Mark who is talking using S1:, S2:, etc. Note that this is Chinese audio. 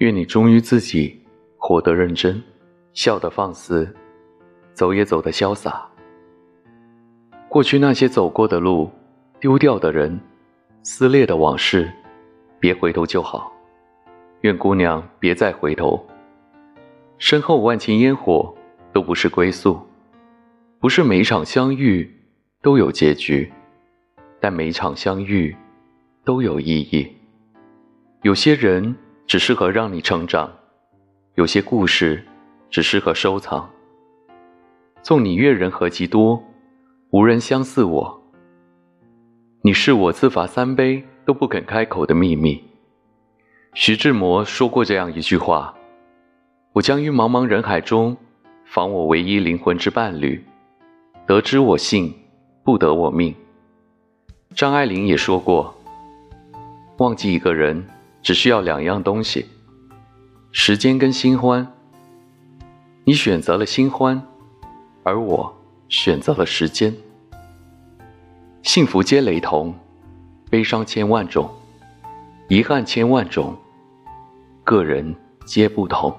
S1: 愿你忠于自己，活得认真，笑得放肆，走也走得潇洒。过去那些走过的路，丢掉的人，撕裂的往事，别回头就好。愿姑娘别再回头。身后万顷烟火都不是归宿，不是每一场相遇都有结局，但每一场相遇都有意义。有些人只适合让你成长，有些故事只适合收藏。纵你阅人何其多，无人相似我。你是我自罚三杯都不肯开口的秘密。徐志摩说过这样一句话。我将于茫茫人海中，访我唯一灵魂之伴侣。得之我幸，不得我命。张爱玲也说过，忘记一个人只需要两样东西：时间跟新欢。你选择了新欢，而我选择了时间。幸福皆雷同，悲伤千万种，遗憾千万种，个人皆不同。